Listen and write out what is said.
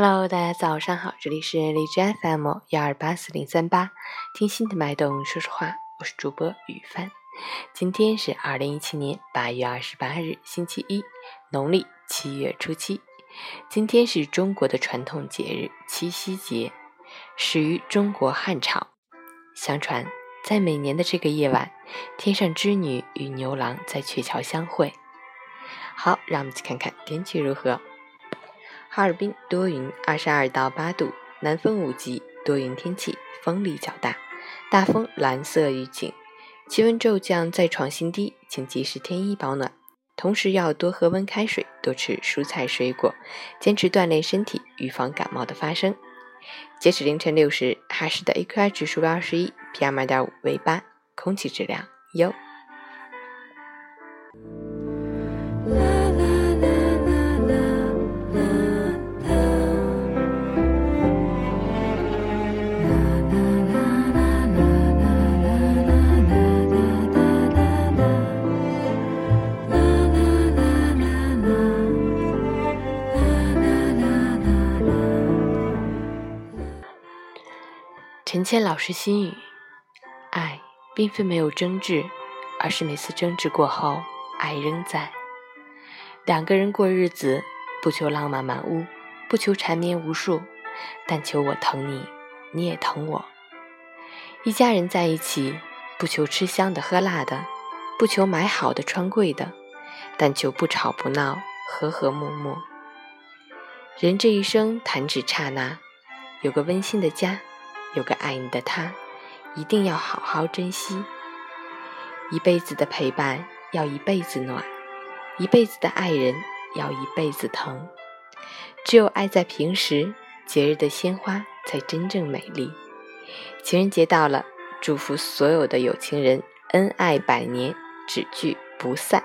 Hello，大家早上好，这里是荔枝 FM 幺二八四零三八，听心的脉动说说话，我是主播雨帆。今天是二零一七年八月二十八日，星期一，农历七月初七。今天是中国的传统节日七夕节，始于中国汉朝。相传，在每年的这个夜晚，天上织女与牛郎在鹊桥相会。好，让我们去看看天气如何。哈尔滨多云，二十二到八度，南风五级，多云天气，风力较大，大风蓝色预警，气温骤降，再创新低，请及时添衣保暖，同时要多喝温开水，多吃蔬菜水果，坚持锻炼身体，预防感冒的发生。截止凌晨六时，哈市的 AQI 指数为二十一，PM 二点五为八，空气质量优。陈谦老师心语：爱并非没有争执，而是每次争执过后，爱仍在。两个人过日子，不求浪漫满屋，不求缠绵无数，但求我疼你，你也疼我。一家人在一起，不求吃香的喝辣的，不求买好的穿贵的，但求不吵不闹，和和睦睦。人这一生，弹指刹那，有个温馨的家。有个爱你的他，一定要好好珍惜。一辈子的陪伴要一辈子暖，一辈子的爱人要一辈子疼。只有爱在平时，节日的鲜花才真正美丽。情人节到了，祝福所有的有情人恩爱百年，只聚不散。